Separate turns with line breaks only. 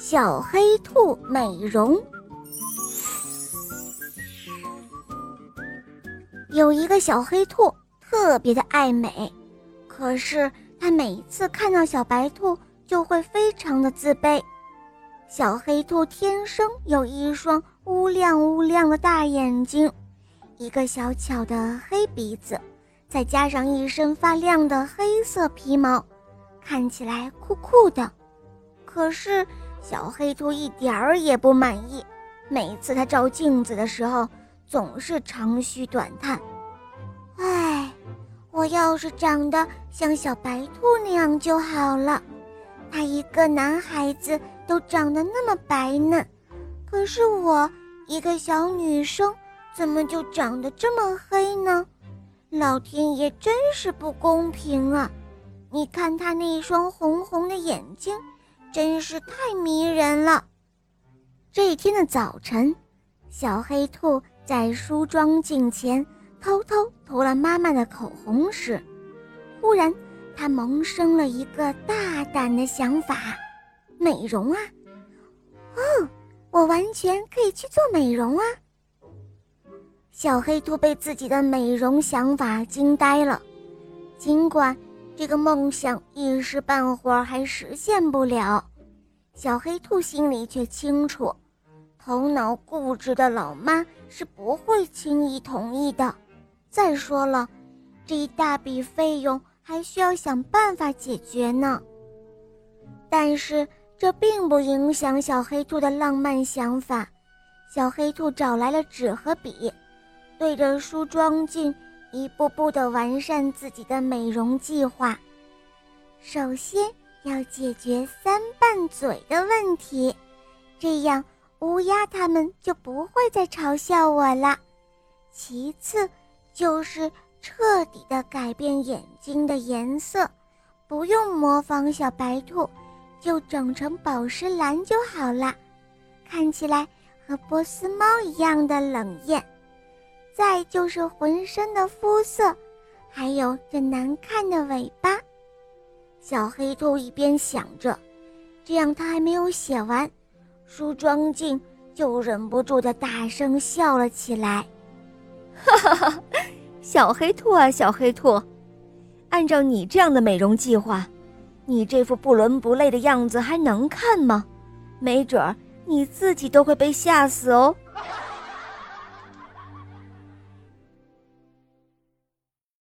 小黑兔美容。有一个小黑兔特别的爱美，可是它每一次看到小白兔就会非常的自卑。小黑兔天生有一双乌亮乌亮的大眼睛，一个小巧的黑鼻子，再加上一身发亮的黑色皮毛，看起来酷酷的。可是小黑兔一点儿也不满意，每次它照镜子的时候，总是长吁短叹。唉，我要是长得像小白兔那样就好了。他一个男孩子都长得那么白嫩，可是我一个小女生怎么就长得这么黑呢？老天爷真是不公平啊！你看他那双红红的眼睛，真是太迷人了。这一天的早晨，小黑兔在梳妆镜前。偷偷涂了妈妈的口红时，忽然，他萌生了一个大胆的想法：美容啊！哦，我完全可以去做美容啊！小黑兔被自己的美容想法惊呆了。尽管这个梦想一时半会儿还实现不了，小黑兔心里却清楚，头脑固执的老妈是不会轻易同意的。再说了，这一大笔费用还需要想办法解决呢。但是这并不影响小黑兔的浪漫想法。小黑兔找来了纸和笔，对着梳妆镜一步步地完善自己的美容计划。首先要解决三瓣嘴的问题，这样乌鸦它们就不会再嘲笑我了。其次。就是彻底的改变眼睛的颜色，不用模仿小白兔，就整成宝石蓝就好了，看起来和波斯猫一样的冷艳。再就是浑身的肤色，还有这难看的尾巴。小黑兔一边想着，这样他还没有写完，梳妆镜就忍不住的大声笑了起来。
哈哈，小黑兔啊，小黑兔，按照你这样的美容计划，你这副不伦不类的样子还能看吗？没准儿你自己都会被吓死哦。